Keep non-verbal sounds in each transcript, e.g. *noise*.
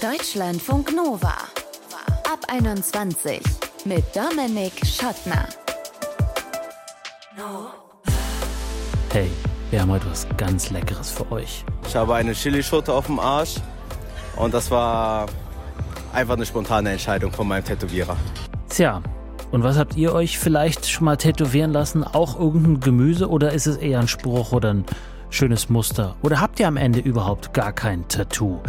Deutschlandfunk Nova. Ab 21 mit Dominik Schottner. Hey, wir haben heute was ganz Leckeres für euch. Ich habe eine Chilischote auf dem Arsch und das war einfach eine spontane Entscheidung von meinem Tätowierer. Tja, und was habt ihr euch vielleicht schon mal tätowieren lassen? Auch irgendein Gemüse oder ist es eher ein Spruch oder ein schönes Muster? Oder habt ihr am Ende überhaupt gar kein Tattoo?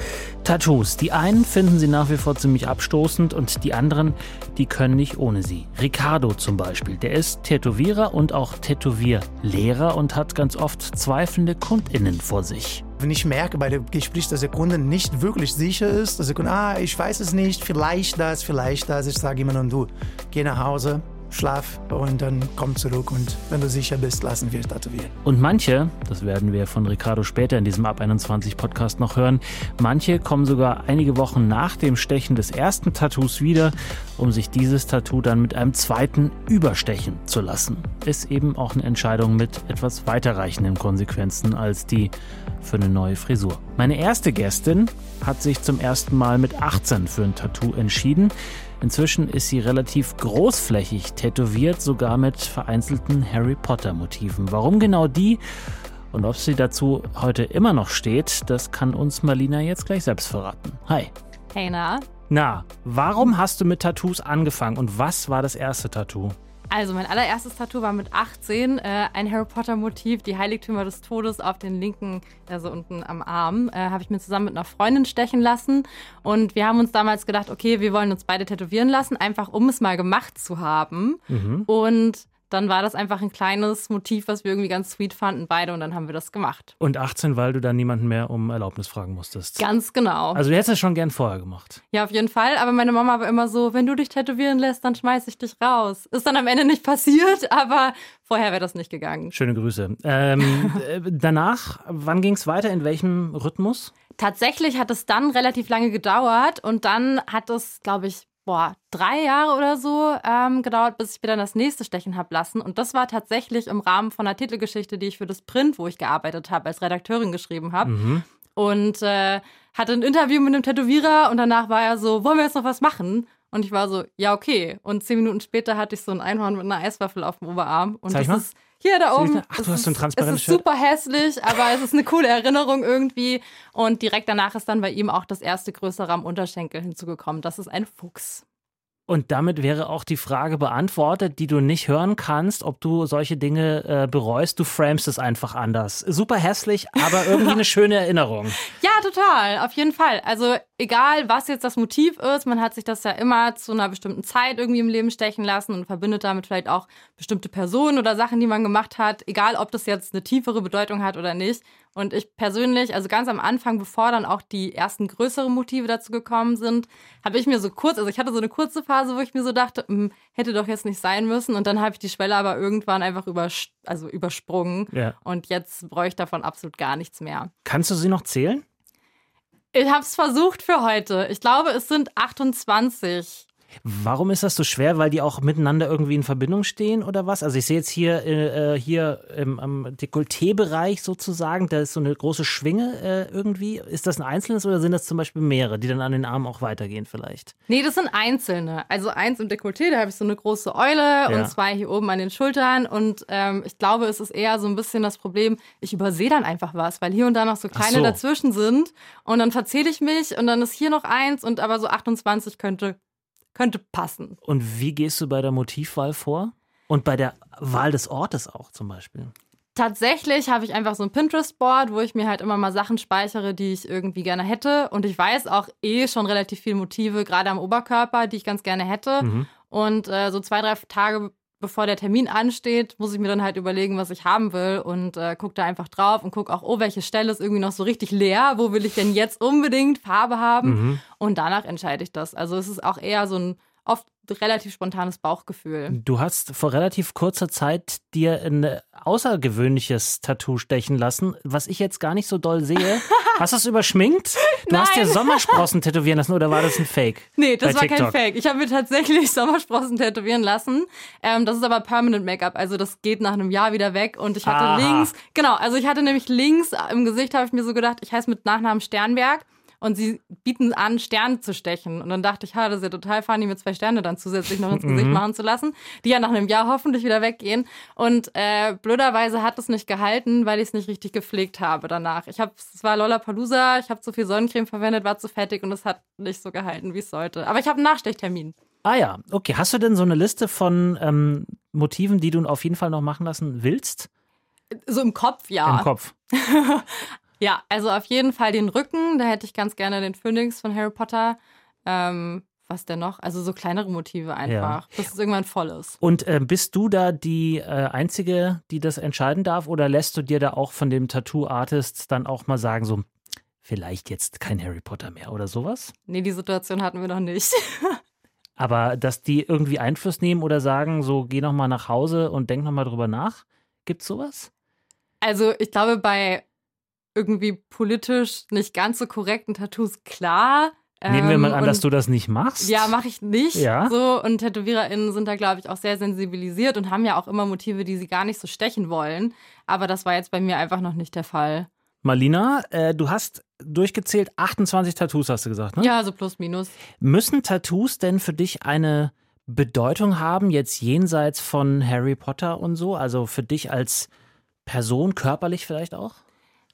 Tattoos, die einen finden sie nach wie vor ziemlich abstoßend und die anderen, die können nicht ohne sie. Ricardo zum Beispiel, der ist Tätowierer und auch Tätowierlehrer und hat ganz oft zweifelnde KundInnen vor sich. Wenn ich merke bei dem Gespräch, dass der Kunde nicht wirklich sicher ist, dass der Kunde, ah, ich weiß es nicht, vielleicht das, vielleicht das, ich sage immer nur, du, geh nach Hause, schlaf und dann komm zurück und wenn du sicher bist, lassen wir tätowieren. Und manche, das werden wir von Ricardo später in diesem Ab 21 Podcast noch hören, manche kommen sogar einige Wochen nach dem Stechen des ersten Tattoos wieder, um sich dieses Tattoo dann mit einem zweiten überstechen zu lassen. Ist eben auch eine Entscheidung mit etwas weiterreichenden Konsequenzen als die für eine neue Frisur. Meine erste Gästin hat sich zum ersten Mal mit 18 für ein Tattoo entschieden. Inzwischen ist sie relativ großflächig tätowiert, sogar mit vereinzelten Harry Potter Motiven. Warum genau die und ob sie dazu heute immer noch steht, das kann uns Marlina jetzt gleich selbst verraten. Hi. Hey, na? Na, warum hast du mit Tattoos angefangen und was war das erste Tattoo? Also mein allererstes Tattoo war mit 18, äh, ein Harry Potter Motiv, die Heiligtümer des Todes auf den linken, also unten am Arm, äh, habe ich mir zusammen mit einer Freundin stechen lassen und wir haben uns damals gedacht, okay, wir wollen uns beide tätowieren lassen, einfach um es mal gemacht zu haben Mhm. und dann war das einfach ein kleines Motiv, was wir irgendwie ganz sweet fanden beide und dann haben wir das gemacht. Und 18, weil du dann niemanden mehr um Erlaubnis fragen musstest. Ganz genau. Also du hättest es schon gern vorher gemacht. Ja, auf jeden Fall. Aber meine Mama war immer so, wenn du dich tätowieren lässt, dann schmeiß ich dich raus. Ist dann am Ende nicht passiert, *laughs* aber vorher wäre das nicht gegangen. Schöne Grüße. Ähm, *laughs* äh, danach, wann ging es weiter? In welchem Rhythmus? Tatsächlich hat es dann relativ lange gedauert und dann hat es, glaube ich, boah, drei Jahre oder so ähm, gedauert, bis ich mir dann das nächste stechen habe lassen. Und das war tatsächlich im Rahmen von einer Titelgeschichte, die ich für das Print, wo ich gearbeitet habe, als Redakteurin geschrieben habe. Mhm. Und äh, hatte ein Interview mit einem Tätowierer und danach war er so, wollen wir jetzt noch was machen? Und ich war so, ja, okay. Und zehn Minuten später hatte ich so ein Einhorn mit einer Eiswaffel auf dem Oberarm. Und Zeig das mal. ist hier da oben. Ach, du hast so ein transparentes Es ist super hässlich, aber es ist eine coole Erinnerung irgendwie. Und direkt danach ist dann bei ihm auch das erste größere am Unterschenkel hinzugekommen. Das ist ein Fuchs. Und damit wäre auch die Frage beantwortet, die du nicht hören kannst, ob du solche Dinge äh, bereust. Du framest es einfach anders. Super hässlich, aber irgendwie *laughs* eine schöne Erinnerung. Ja, total, auf jeden Fall. Also egal, was jetzt das Motiv ist, man hat sich das ja immer zu einer bestimmten Zeit irgendwie im Leben stechen lassen und verbindet damit vielleicht auch bestimmte Personen oder Sachen, die man gemacht hat, egal ob das jetzt eine tiefere Bedeutung hat oder nicht. Und ich persönlich, also ganz am Anfang, bevor dann auch die ersten größeren Motive dazu gekommen sind, habe ich mir so kurz, also ich hatte so eine kurze Phase, wo ich mir so dachte, hm, hätte doch jetzt nicht sein müssen. Und dann habe ich die Schwelle aber irgendwann einfach übers also übersprungen. Ja. Und jetzt bräuchte ich davon absolut gar nichts mehr. Kannst du sie noch zählen? Ich habe es versucht für heute. Ich glaube, es sind 28. Warum ist das so schwer? Weil die auch miteinander irgendwie in Verbindung stehen oder was? Also ich sehe jetzt hier, äh, äh, hier im, am Dekolleté-Bereich sozusagen, da ist so eine große Schwinge äh, irgendwie. Ist das ein einzelnes oder sind das zum Beispiel mehrere, die dann an den Armen auch weitergehen vielleicht? Nee, das sind einzelne. Also eins im Dekolleté, da habe ich so eine große Eule Ja. und zwei hier oben an den Schultern. Und ähm, ich glaube, es ist eher so ein bisschen das Problem, ich übersehe dann einfach was, weil hier und da noch so kleine so. dazwischen sind. Und dann verzähle ich mich und dann ist hier noch eins und aber so 28 könnte, könnte passen. Und wie gehst du bei der Motivwahl vor? Und bei der Wahl des Ortes auch zum Beispiel? Tatsächlich habe ich einfach so ein Pinterest-Board, wo ich mir halt immer mal Sachen speichere, die ich irgendwie gerne hätte. Und ich weiß auch eh schon relativ viele Motive, gerade am Oberkörper, die ich ganz gerne hätte. Mhm. Und äh, so zwei, drei Tage bevor der Termin ansteht, muss ich mir dann halt überlegen, was ich haben will und äh, gucke da einfach drauf und gucke auch, oh, welche Stelle ist irgendwie noch so richtig leer, wo will ich denn jetzt unbedingt Farbe haben? Mhm. Und danach entscheide ich das. Also es ist auch eher so ein oft relativ spontanes Bauchgefühl. Du hast vor relativ kurzer Zeit dir ein außergewöhnliches Tattoo stechen lassen, was ich jetzt gar nicht so doll sehe. *laughs* Hast du es überschminkt? Du hast dir Nein. Sommersprossen tätowieren lassen oder war das ein Fake? *laughs* Nee, das war kein. Fake. Ich habe mir tatsächlich *laughs* Sommersprossen tätowieren lassen. Ähm, das ist aber Permanent Make-up, also das geht nach einem Jahr wieder weg. Und ich hatte Aha. links, genau, also ich hatte nämlich links im Gesicht, habe ich mir so gedacht, ich heiße mit Nachnamen Sternberg. Und sie bieten an, Sterne zu stechen. Und dann dachte ich, ha, das ist ja total funny, mir zwei Sterne dann zusätzlich noch ins Gesicht Mhm. machen zu lassen, die ja nach einem Jahr hoffentlich wieder weggehen. Und äh, blöderweise hat es nicht gehalten, weil ich es nicht richtig gepflegt habe danach. Ich habe, es war Lollapalooza, ich habe zu viel Sonnencreme verwendet, war zu fettig und es hat nicht so gehalten, wie es sollte. Aber ich habe einen Nachstechtermin. Ah ja, okay. Hast du denn so eine Liste von ähm, Motiven, die du auf jeden Fall noch machen lassen willst? So im Kopf, ja. Im Kopf. *laughs* Ja, also auf jeden Fall den Rücken. Da hätte ich ganz gerne den Phönix von Harry Potter. Ähm, was denn noch? Also so kleinere Motive einfach, bis es irgendwann voll ist. Und äh, bist du da die äh, Einzige, die das entscheiden darf? Oder lässt du dir da auch von dem Tattoo-Artist dann auch mal sagen, so, vielleicht jetzt kein Harry Potter mehr oder sowas? Nee, die Situation hatten wir noch nicht. *laughs* Aber dass die irgendwie Einfluss nehmen oder sagen, so, geh noch mal nach Hause und denk noch mal drüber nach? Gibt's sowas? Also ich glaube, bei irgendwie politisch nicht ganz so korrekten Tattoos klar. Nehmen wir mal Ähm, an, und- dass du das nicht machst. Ja, mache ich nicht. Ja. So, und TätowiererInnen sind da, glaube ich, auch sehr sensibilisiert und haben ja auch immer Motive, die sie gar nicht so stechen wollen. Aber das war jetzt bei mir einfach noch nicht der Fall. Marlina, äh, du hast durchgezählt 28 Tattoos, hast du gesagt, ne? Ja, so plus minus. Müssen Tattoos denn für dich eine Bedeutung haben, jetzt jenseits von Harry Potter und so? Also für dich als Person, körperlich vielleicht auch?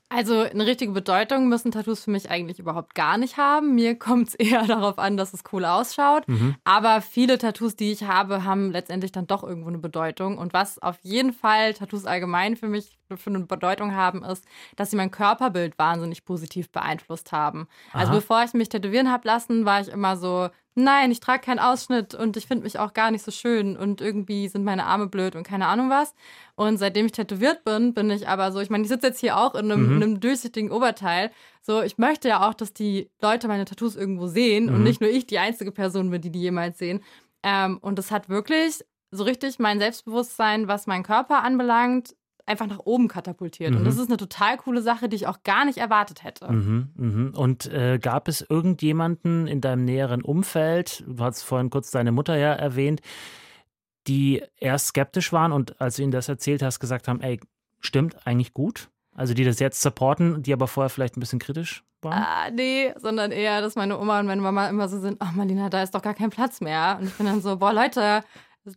Also eine richtige Bedeutung müssen Tattoos für mich eigentlich überhaupt gar nicht haben. Mir *laughs* kommt es eher darauf an, dass es cool ausschaut. Mhm. Aber viele Tattoos, die ich habe, haben letztendlich dann doch irgendwo eine Bedeutung. Und was auf jeden Fall Tattoos allgemein für mich für eine Bedeutung haben, ist, dass sie mein Körperbild wahnsinnig positiv beeinflusst haben. Also Aha. bevor ich mich tätowieren habe lassen, war ich immer so, nein, ich trage keinen Ausschnitt und ich finde mich auch gar nicht so schön und irgendwie sind meine Arme blöd und keine Ahnung was. Und seitdem ich tätowiert bin, bin ich aber so, ich meine, ich sitze jetzt hier auch in einem, Mhm. in einem durchsichtigen Oberteil. So, ich möchte ja auch, dass die Leute meine Tattoos irgendwo sehen und Mhm. nicht nur ich die einzige Person bin, die die jemals sehen. Ähm, und das hat wirklich so richtig mein Selbstbewusstsein, was meinen Körper anbelangt, einfach nach oben katapultiert. Mhm. Und das ist eine total coole Sache, die ich auch gar nicht erwartet hätte. Mhm, mhm. Und äh, gab es irgendjemanden in deinem näheren Umfeld, du hast vorhin kurz deine Mutter ja erwähnt, die erst skeptisch waren und als du ihnen das erzählt hast, gesagt haben, ey, stimmt eigentlich gut? Also die das jetzt supporten, die aber vorher vielleicht ein bisschen kritisch waren? Ah, nee, sondern eher, dass meine Oma und meine Mama immer so sind, ach Marlina, da ist doch gar kein Platz mehr. Und ich bin dann so, boah Leute,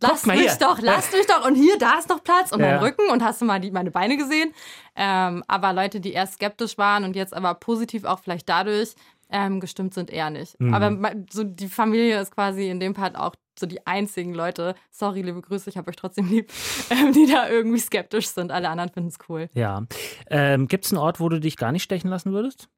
lasst mich hier. doch, lasst mich doch. Und hier, da ist noch Platz und Ja. mein Rücken und hast du mal die, meine Beine gesehen? Ähm, aber Leute, die erst skeptisch waren und jetzt aber positiv auch vielleicht dadurch ähm, gestimmt sind, eher nicht. Mhm. Aber so die Familie ist quasi in dem Part auch so die einzigen Leute, sorry, liebe Grüße, ich habe euch trotzdem lieb, *laughs* ähm, die da irgendwie skeptisch sind. Alle anderen finden es cool. Ja. Ähm, Gibt es einen Ort, wo du dich gar nicht stechen lassen würdest?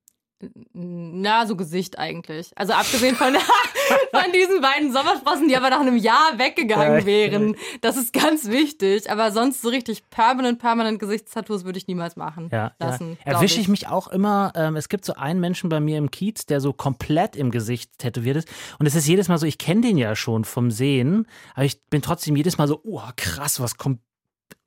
Na, so Gesicht eigentlich. Also abgesehen von, *laughs* von diesen beiden Sommersprossen, die aber nach einem Jahr weggegangen wären. Das ist ganz wichtig. Aber sonst so richtig permanent, permanent Gesichtstattoos würde ich niemals machen Ja, lassen. ja. Erwische ich mich auch immer. Ähm, es gibt so einen Menschen bei mir im Kiez, der so komplett im Gesicht tätowiert ist. Und es ist jedes Mal so, ich kenne den ja schon vom Sehen, aber ich bin trotzdem jedes Mal so, oh krass, was kommt.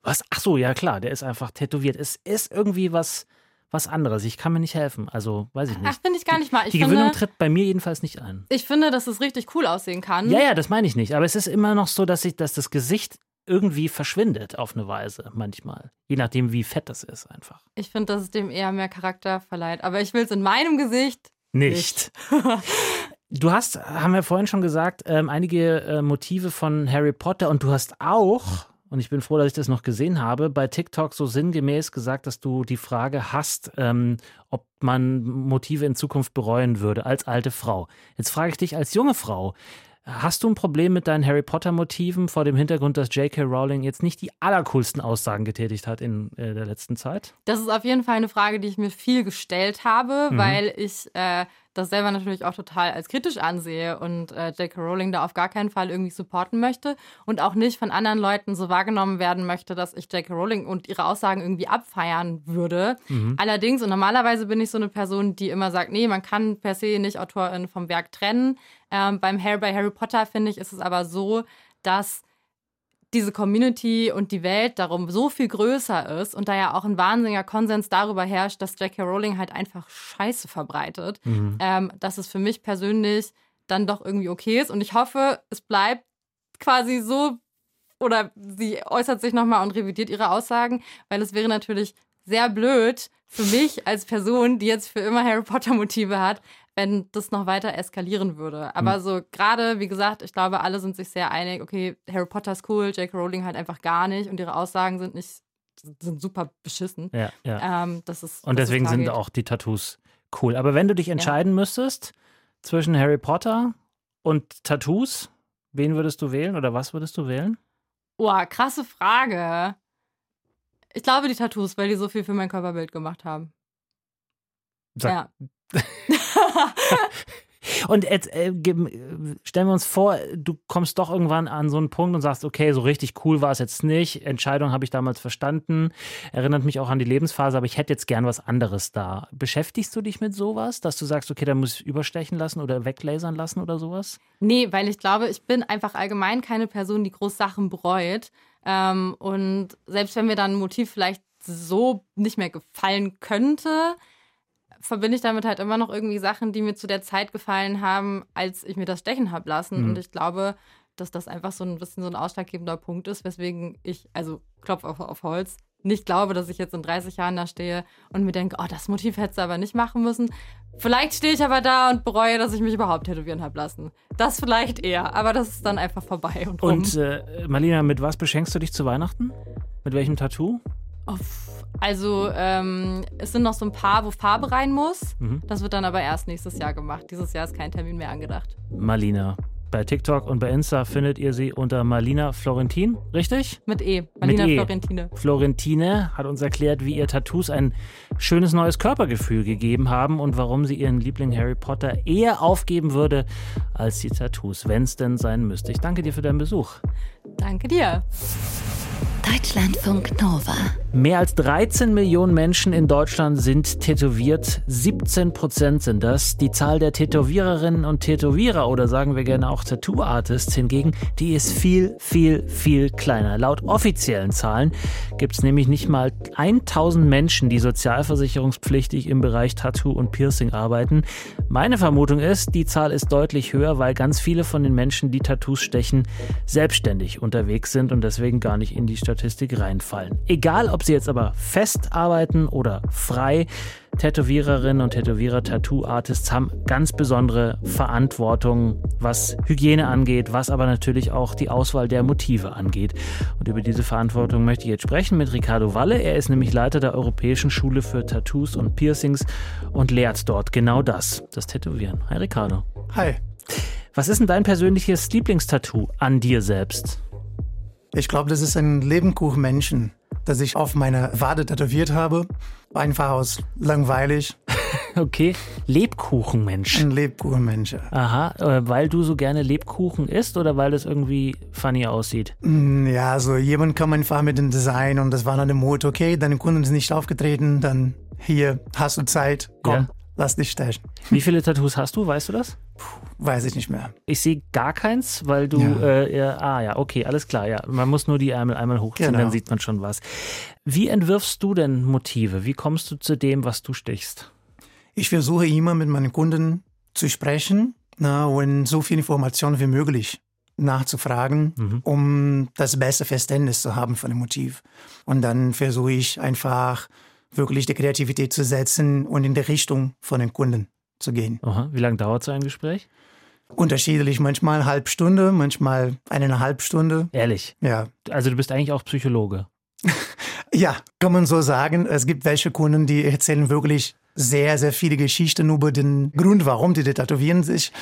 Was? Ach so, ja klar, der ist einfach tätowiert. Es ist irgendwie was, was anderes. Ich kann mir nicht helfen. Also, weiß ich Ach, nicht. finde ich gar nicht mal. Ich Die finde, tritt bei mir jedenfalls nicht ein. ich finde, dass es richtig cool aussehen kann. Ja, ja, das meine ich nicht. Aber es ist immer noch so, dass ich, dass das Gesicht irgendwie verschwindet auf eine Weise manchmal. Je nachdem, wie fett das ist einfach. Ich finde, dass es dem eher mehr Charakter verleiht. Aber ich will es in meinem Gesicht Nicht. *laughs* Du hast, haben wir vorhin schon gesagt, ähm, einige äh, Motive von Harry Potter und du hast auch, und ich bin froh, dass ich das noch gesehen habe, bei TikTok so sinngemäß gesagt, dass du die Frage hast, ähm, ob man Motive in Zukunft bereuen würde als alte Frau. Jetzt frage ich dich als junge Frau, Hast du ein Problem mit deinen Harry Potter-Motiven vor dem Hintergrund, dass J.K. Rowling jetzt nicht die allercoolsten Aussagen getätigt hat in äh, der letzten Zeit? Das ist auf jeden Fall eine Frage, die ich mir viel gestellt habe, Mhm. weil ich äh, das selber natürlich auch total als kritisch ansehe und äh, J.K. Rowling da auf gar keinen Fall irgendwie supporten möchte und auch nicht von anderen Leuten so wahrgenommen werden möchte, dass ich J.K. Rowling und ihre Aussagen irgendwie abfeiern würde. Mhm. Allerdings, und normalerweise bin ich so eine Person, die immer sagt, nee, man kann per se nicht Autorin vom Werk trennen. Ähm, beim Harry, bei Harry Potter, finde ich, ist es aber so, dass diese Community und die Welt darum so viel größer ist und da ja auch ein wahnsinniger Konsens darüber herrscht, dass J.K. Rowling halt einfach Scheiße verbreitet, Mhm. ähm, dass es für mich persönlich dann doch irgendwie okay ist. Und ich hoffe, es bleibt quasi so oder sie äußert sich nochmal und revidiert ihre Aussagen, weil es wäre natürlich sehr blöd für mich als Person, die jetzt für immer Harry Potter Motive hat, wenn das noch weiter eskalieren würde. Aber Hm. so gerade, wie gesagt, ich glaube, alle sind sich sehr einig, okay, Harry Potter ist cool, J.K. Rowling halt einfach gar nicht und ihre Aussagen sind nicht, sind super beschissen. Ja, ja. Ähm, das ist, Und deswegen sind auch die Tattoos cool. Aber wenn du dich entscheiden müsstest zwischen Harry Potter und Tattoos, wen würdest du wählen oder was würdest du wählen? Boah, krasse Frage. Ich glaube die Tattoos, weil die so viel für mein Körperbild gemacht haben. Sag- Ja. *laughs* *laughs* Und jetzt äh, äh, stellen wir uns vor, du kommst doch irgendwann an so einen Punkt und sagst, okay, so richtig cool war es jetzt nicht. Entscheidung habe ich damals verstanden. Erinnert mich auch an die Lebensphase, aber ich hätte jetzt gern was anderes da. Beschäftigst du dich mit sowas, dass du sagst, okay, da muss ich überstechen lassen oder weglasern lassen oder sowas? Nee, weil ich glaube, ich bin einfach allgemein keine Person, die groß Sachen bereut. Ähm, und selbst wenn mir dann ein Motiv vielleicht so nicht mehr gefallen könnte, verbinde ich damit halt immer noch irgendwie Sachen, die mir zu der Zeit gefallen haben, als ich mir das stechen habe lassen. Mhm. Und ich glaube, dass das einfach so ein bisschen so ein ausschlaggebender Punkt ist, weswegen ich, also Klopf auf, auf Holz, nicht glaube, dass ich jetzt in 30 Jahren da stehe und mir denke, oh, das Motiv hättest du aber nicht machen müssen. Vielleicht stehe ich aber da und bereue, dass ich mich überhaupt tätowieren habe lassen. Das vielleicht eher, aber das ist dann einfach vorbei und rum. Und äh, Marlina, mit was beschenkst du dich zu Weihnachten? Mit welchem Tattoo? Also, ähm, es sind noch so ein paar, wo Farbe rein muss. Mhm. Das wird dann aber erst nächstes Jahr gemacht. Dieses Jahr ist kein Termin mehr angedacht. Marlina. Bei TikTok und bei Insta findet ihr sie unter Marlina Florentin, richtig? Mit E. Marlina E. Florentine. Florentine hat uns erklärt, wie ihr Tattoos ein schönes neues Körpergefühl gegeben haben und warum sie ihren Liebling Harry Potter eher aufgeben würde als die Tattoos, wenn es denn sein müsste. Ich danke dir für deinen Besuch. Danke dir. Deutschlandfunk Nova. Mehr als 13 Millionen Menschen in Deutschland sind tätowiert. 17 Prozent sind das. Die Zahl der Tätowiererinnen und Tätowierer oder sagen wir gerne auch Tattoo-Artists hingegen, die ist viel, viel, viel kleiner. Laut offiziellen Zahlen gibt es nämlich nicht mal 1000 Menschen, die sozialversicherungspflichtig im Bereich Tattoo und Piercing arbeiten. Meine Vermutung ist, die Zahl ist deutlich höher, weil ganz viele von den Menschen, die Tattoos stechen, selbstständig unterwegs sind und deswegen gar nicht in die Statistik reinfallen. Egal, ob sie jetzt aber fest arbeiten oder frei, Tätowiererinnen und Tätowierer, Tattoo-Artists haben ganz besondere Verantwortung, was Hygiene angeht, was aber natürlich auch die Auswahl der Motive angeht. Und über diese Verantwortung möchte ich jetzt sprechen mit Ricardo Walle. Er ist nämlich Leiter der Europäischen Schule für Tattoos und Piercings und lehrt dort genau das, das Tätowieren. Hi Ricardo. Hi. Was ist denn dein persönliches Lieblingstattoo an dir selbst? Ich glaube, das ist ein Lebenkuchenmenschen, das ich auf meiner Wade tätowiert habe. Einfach aus langweilig. *laughs* Okay, Lebkuchenmensch. Ein Lebkuchenmensch. Aha, äh, weil du so gerne Lebkuchen isst oder weil das irgendwie funny aussieht? Mm, Ja, so jemand kam einfach mit dem Design und das war dann der Motto, okay, deine Kunden sind nicht aufgetreten, dann hier hast du Zeit, komm, Ja. Lass dich stechen. Wie viele Tattoos hast du, weißt du das? Weiß ich nicht mehr. Ich sehe gar keins, weil du, Ja. äh, ja, ah ja, okay, alles klar, ja. Man muss nur die Ärmel einmal hochziehen, Genau. dann sieht man schon was. Wie entwirfst du denn Motive? Wie kommst du zu dem, was du stichst? Ich versuche immer mit meinen Kunden zu sprechen na, und so viel Informationen wie möglich nachzufragen, Mhm. um das beste Verständnis zu haben von dem Motiv. Und dann versuche ich einfach wirklich die Kreativität zu setzen und in die Richtung von den Kunden zu gehen. Aha, wie lange dauert so ein Gespräch? Unterschiedlich, manchmal eine halbe Stunde, manchmal eineinhalb Stunde. Ehrlich. Ja, Also du bist eigentlich auch Psychologe. *laughs* Ja, kann man so sagen. Es gibt welche Kunden, die erzählen wirklich sehr, sehr viele Geschichten über den Grund, warum die tätowieren sich.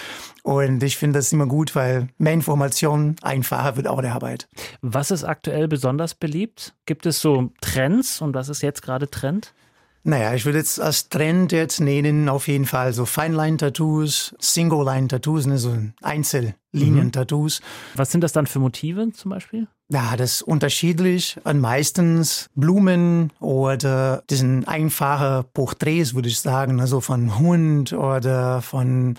Und ich finde das immer gut, weil mehr Informationen einfacher wird auch der Arbeit. Was ist aktuell besonders beliebt? Gibt es so Trends und was ist jetzt gerade Trend? Naja, ich würde jetzt als Trend jetzt nennen auf jeden Fall so Feinline-Tattoos, Single-Line-Tattoos, ne, so Einzellinien-Tattoos. Was sind das dann für Motive zum Beispiel? Ja, das ist unterschiedlich. Und meistens Blumen oder diesen einfache Porträts, würde ich sagen, also von Hund oder von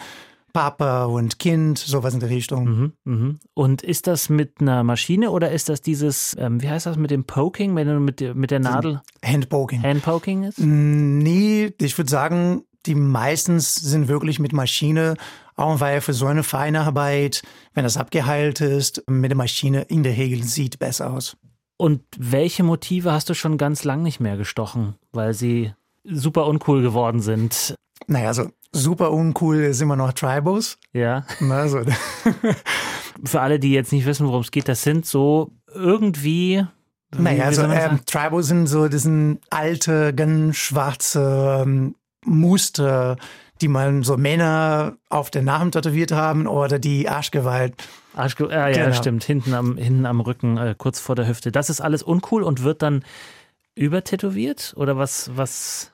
Papa und Kind, sowas in der Richtung. Mhm, mhm. Und ist das mit einer Maschine oder ist das dieses, ähm, wie heißt das mit dem Poking, wenn du mit, der- mit der Nadel Handpoking. Handpoking ist? Mm, Nee, ich würde sagen, die meistens sind wirklich mit Maschine, auch weil für so eine feine Arbeit, wenn das abgeheilt ist, mit der Maschine in der Regel sieht besser aus. Und welche Motive hast du schon ganz lang nicht mehr gestochen, weil sie super uncool geworden sind? Naja, also super uncool ist immer noch Tribals. Ja. *laughs* Na, so. *laughs* Für alle, die jetzt nicht wissen, worum es geht, das sind so irgendwie. wie- Naja, also ähm? Tribals sind so diesen alte, ganz schwarze ähm, Muster, die man so Männer auf den Namen tätowiert haben oder die Arschgewalt. Arschge ah, ja, Genau. stimmt. Hinten am, hinten am Rücken, äh, kurz vor der Hüfte. Das ist alles uncool und wird dann übertätowiert? Oder was, was?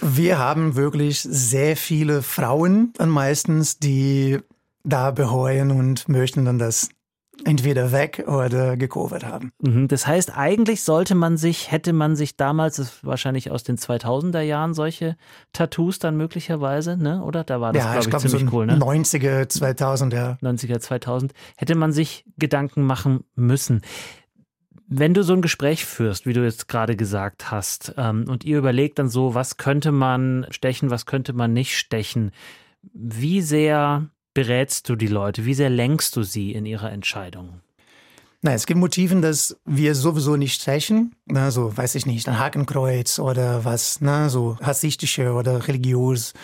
Wir haben wirklich sehr viele Frauen dann meistens, die da bereuen und möchten dann das entweder weg oder gecovert haben. Mhm. Das heißt, eigentlich sollte man sich, hätte man sich damals, das ist wahrscheinlich aus den 2000er Jahren, solche Tattoos dann möglicherweise, ne? Oder? Da war das, ja, glaube ich ich, glaube so ziemlich cool, ne? 90er, 2000 ja. 90er, 2000, hätte man sich Gedanken machen müssen. Wenn du so ein Gespräch führst, wie du jetzt gerade gesagt hast, ähm, und ihr überlegt dann so, was könnte man stechen, was könnte man nicht stechen, wie sehr berätst du die Leute, wie sehr lenkst du sie in ihrer Entscheidung? Na, es gibt Motiven, dass wir sowieso nicht stechen. Na, so, weiß ich nicht, ein Hakenkreuz oder was, na, so rassistische oder religiös,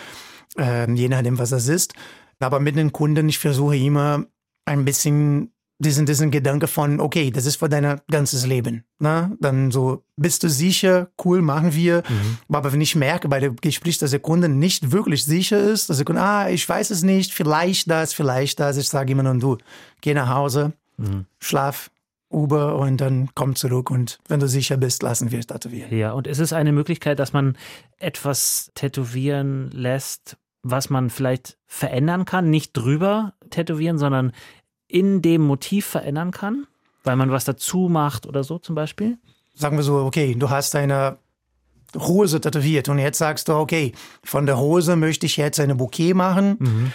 ähm, je nachdem, was das ist. Aber mit den Kunden, ich versuche immer ein bisschen diesen, diesen Gedanke von, okay, das ist für dein ganzes Leben. Na? Dann so, bist du sicher, cool, machen wir. Aber wenn ich merke bei dem Gespräch, dass der Kunde nicht wirklich sicher ist, dass der Kunde, ah, ich weiß es nicht, vielleicht das, vielleicht das, ich sage immer nur, du, geh nach Hause, schlaf, Uber und dann komm zurück und wenn du sicher bist, lassen wir es tätowieren. Ja, und ist es eine Möglichkeit, dass man etwas tätowieren lässt, was man vielleicht verändern kann? Nicht drüber tätowieren, sondern in dem Motiv verändern kann? Weil man was dazu macht oder so zum Beispiel? Sagen wir so, okay, du hast eine Hose tätowiert und jetzt sagst du, okay, von der Hose möchte ich jetzt eine Bouquet machen.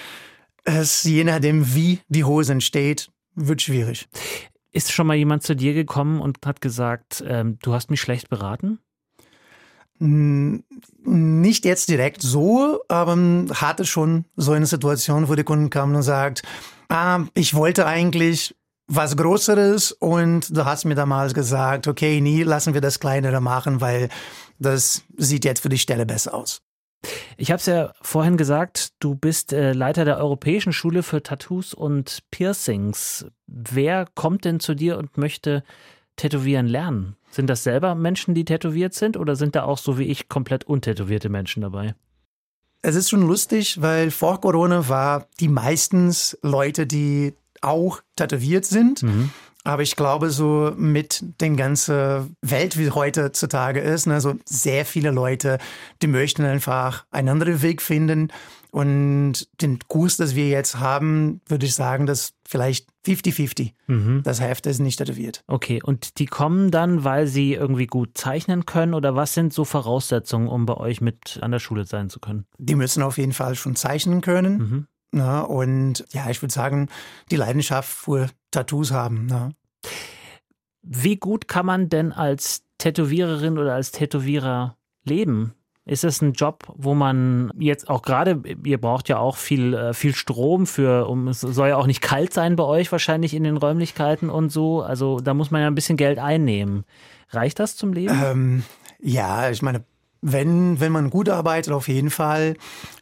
Es, je nachdem, wie die Hose entsteht, wird schwierig. Ist schon mal jemand zu dir gekommen und hat gesagt, ähm, du hast mich schlecht beraten? Hm, Nicht jetzt direkt so, aber hatte schon so eine Situation, wo die Kunden kamen und sagt, ah, ich wollte eigentlich was Größeres und du hast mir damals gesagt, okay, nie lassen wir das kleinere machen, weil das sieht jetzt für die Stelle besser aus. Ich habe es ja vorhin gesagt, du bist äh, Leiter der Europäischen Schule für Tattoos und Piercings. Wer kommt denn zu dir und möchte tätowieren lernen? Sind das selber Menschen, die tätowiert sind oder sind da auch so wie ich komplett untätowierte Menschen dabei? Es ist schon lustig, weil vor Corona war die meistens Leute, die auch tätowiert sind. Aber ich glaube, so mit den ganzen Welt, wie heutzutage ist, ne, so sehr viele Leute, die möchten einfach einen anderen Weg finden. Und den Kurs, das wir jetzt haben, würde ich sagen, dass vielleicht 50-50. Das Hälfte ist nicht tätowiert. Okay, und die kommen dann, weil sie irgendwie gut zeichnen können oder was sind so Voraussetzungen, um bei euch mit an der Schule sein zu können? Die müssen auf jeden Fall schon zeichnen können. Na, und ja, ich würde sagen, die Leidenschaft für Tattoos haben. Na. Wie gut kann man denn als Tätowiererin oder als Tätowierer leben? Ist es ein Job, wo man jetzt auch gerade, ihr braucht ja auch viel, äh, viel Strom für, um es soll ja auch nicht kalt sein bei euch wahrscheinlich in den Räumlichkeiten und so. Also da muss man ja ein bisschen Geld einnehmen. Reicht das zum Leben? Ähm, ja, ich meine, wenn, wenn man gut arbeitet, auf jeden Fall.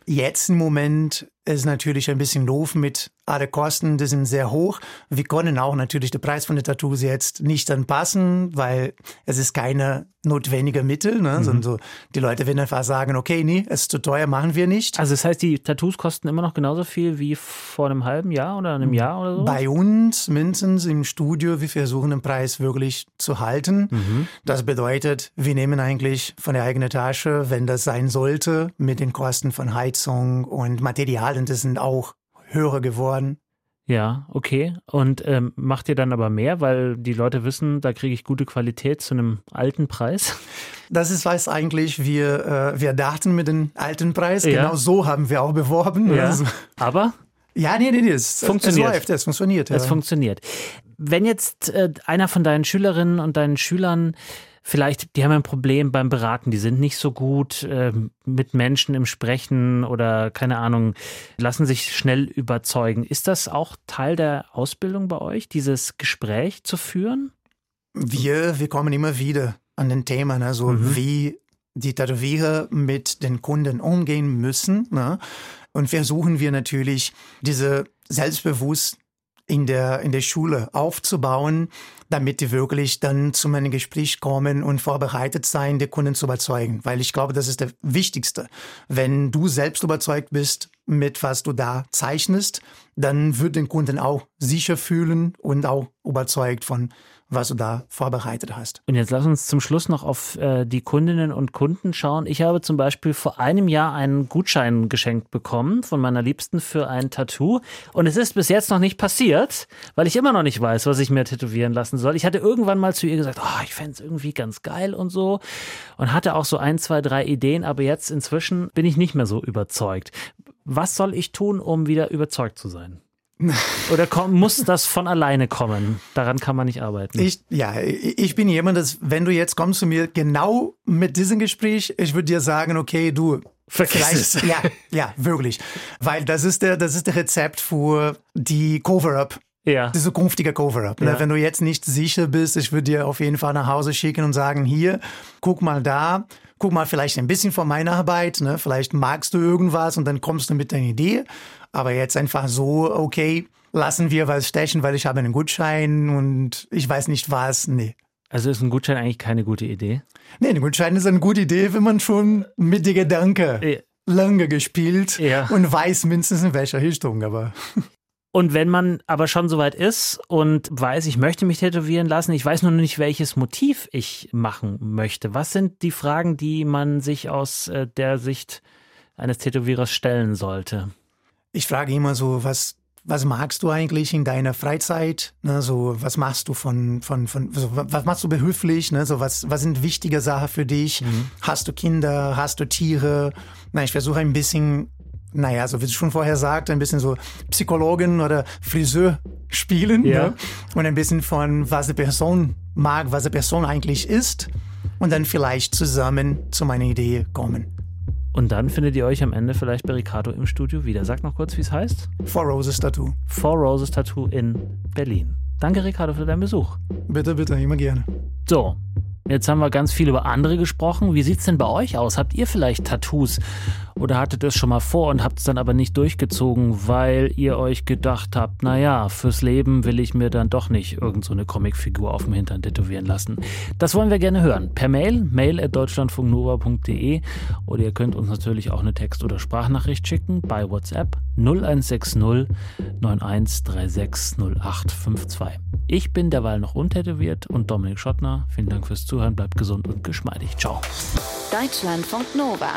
Jetzt im Moment ist natürlich ein bisschen doof mit alle Kosten, die sind sehr hoch. Wir können auch natürlich den Preis von den Tattoos jetzt nicht anpassen, weil es ist keine notwendige Mittel, ne? sondern so, die Leute werden einfach sagen, okay, nee, es ist zu teuer, machen wir nicht. Also das heißt, die Tattoos kosten immer noch genauso viel wie vor einem halben Jahr oder einem Jahr oder so? Bei uns mindestens im Studio, wir versuchen den Preis wirklich zu halten. Mhm. Das bedeutet, wir nehmen eigentlich von der eigenen Tasche, wenn das sein sollte, mit den Kosten von Heizung und Materialien, das sind auch höher geworden. Ja, okay. Und ähm, macht ihr dann aber mehr, weil die Leute wissen, da kriege ich gute Qualität zu einem alten Preis? Das ist was eigentlich wir, äh, wir dachten mit dem alten Preis. Ja. Genau so haben wir auch beworben. Also, Aber ja, nee, nee, nee, es, Funktioniert. es läuft, es funktioniert. Ja. es funktioniert. Wenn jetzt äh, einer von deinen Schülerinnen und deinen Schülern vielleicht, die haben ein Problem beim Beraten, die sind nicht so gut äh, mit Menschen im Sprechen oder keine Ahnung, lassen sich schnell überzeugen. Ist das auch Teil der Ausbildung bei euch, dieses Gespräch zu führen? Wir, wir kommen immer wieder an den Themen, also wie die Tätowierer mit den Kunden umgehen müssen. Ne? Und versuchen wir natürlich, diese Selbstbewusst in der, in der Schule aufzubauen, damit die wirklich dann zu meinem Gespräch kommen und vorbereitet sein, die Kunden zu überzeugen. Weil ich glaube, das ist der Wichtigste. Wenn du selbst überzeugt bist mit was du da zeichnest, dann wird den Kunden auch sicher fühlen und auch überzeugt von was du da vorbereitet hast. Und jetzt lass uns zum Schluss noch auf äh, die Kundinnen und Kunden schauen. Ich habe zum Beispiel vor einem Jahr einen Gutschein geschenkt bekommen von meiner Liebsten für ein Tattoo. Und es ist bis jetzt noch nicht passiert, weil ich immer noch nicht weiß, was ich mir tätowieren lassen soll. Ich hatte irgendwann mal zu ihr gesagt, oh, ich fände es irgendwie ganz geil und so. Und hatte auch so ein, zwei, drei Ideen, aber jetzt inzwischen bin ich nicht mehr so überzeugt. Was soll ich tun, um wieder überzeugt zu sein? Oder komm, muss das von alleine kommen? Daran kann man nicht arbeiten. Ich, ja, ich bin jemand, dass, wenn du jetzt kommst zu mir genau mit diesem Gespräch, ich würde dir sagen, okay, du, Vergiss. Ja, ja, wirklich. Weil das ist der, das ist der Rezept für die Cover-Up. Ja. Diese künftige Cover-Up. Ne? Ja. Wenn du jetzt nicht sicher bist, ich würde dir auf jeden Fall nach Hause schicken und sagen, hier, guck mal da, guck mal vielleicht ein bisschen von meiner Arbeit, ne? vielleicht magst du irgendwas und dann kommst du mit deiner Idee. Aber jetzt einfach so, okay, lassen wir was stechen, weil ich habe einen Gutschein und ich weiß nicht was. Nee. Also ist ein Gutschein eigentlich keine gute Idee? Nee, ein Gutschein ist eine gute Idee, wenn man schon mit der Gedanke Ja. lange gespielt Ja. und weiß mindestens in welcher Richtung, aber *laughs* Und wenn man aber schon soweit ist und weiß, ich möchte mich tätowieren lassen, ich weiß nur nicht, welches Motiv ich machen möchte. Was sind die Fragen, die man sich aus äh, der Sicht eines Tätowierers stellen sollte? ich frage immer so, was, was magst du eigentlich in deiner Freizeit? Ne, so, was machst du von, von, von so, was machst du behilflich? Ne, so, was, was sind wichtige Sachen für dich? Hast du Kinder? Hast du Tiere? Na, ich versuche ein bisschen, naja, so wie du schon vorher sagte, ein bisschen so Psychologin oder Friseur spielen. Ja. Ne? Und ein bisschen von, was die Person mag, was die Person eigentlich ist. Und dann vielleicht zusammen zu meiner Idee kommen. Und dann findet ihr euch am Ende vielleicht bei Ricardo im Studio wieder. Sag noch kurz, wie es heißt. Four Roses Tattoo. Four Roses Tattoo in Berlin. Danke, Ricardo, für deinen Besuch. Bitte, bitte, immer gerne. So, jetzt haben wir ganz viel über andere gesprochen. Wie sieht's denn bei euch aus? Habt ihr vielleicht Tattoos oder hattet es schon mal vor und habt es dann aber nicht durchgezogen, weil ihr euch gedacht habt, naja, fürs Leben will ich mir dann doch nicht irgend so Comicfigur auf dem Hintern tätowieren lassen. Das wollen wir gerne hören. Per Mail, mail at deutschlandfunknova.de oder ihr könnt uns natürlich auch eine Text- oder Sprachnachricht schicken bei WhatsApp 0160 9136 0852. Ich bin derweil noch untätowiert und Dominik Schottner. Vielen Dank fürs Zuhören, bleibt gesund und geschmeidig. Ciao. Deutschlandfunk Nova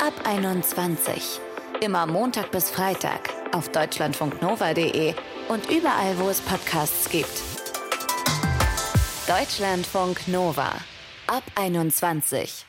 ab 21. Immer Montag bis Freitag auf deutschlandfunknova.de und überall, wo es Podcasts gibt. Deutschlandfunk Nova ab 21.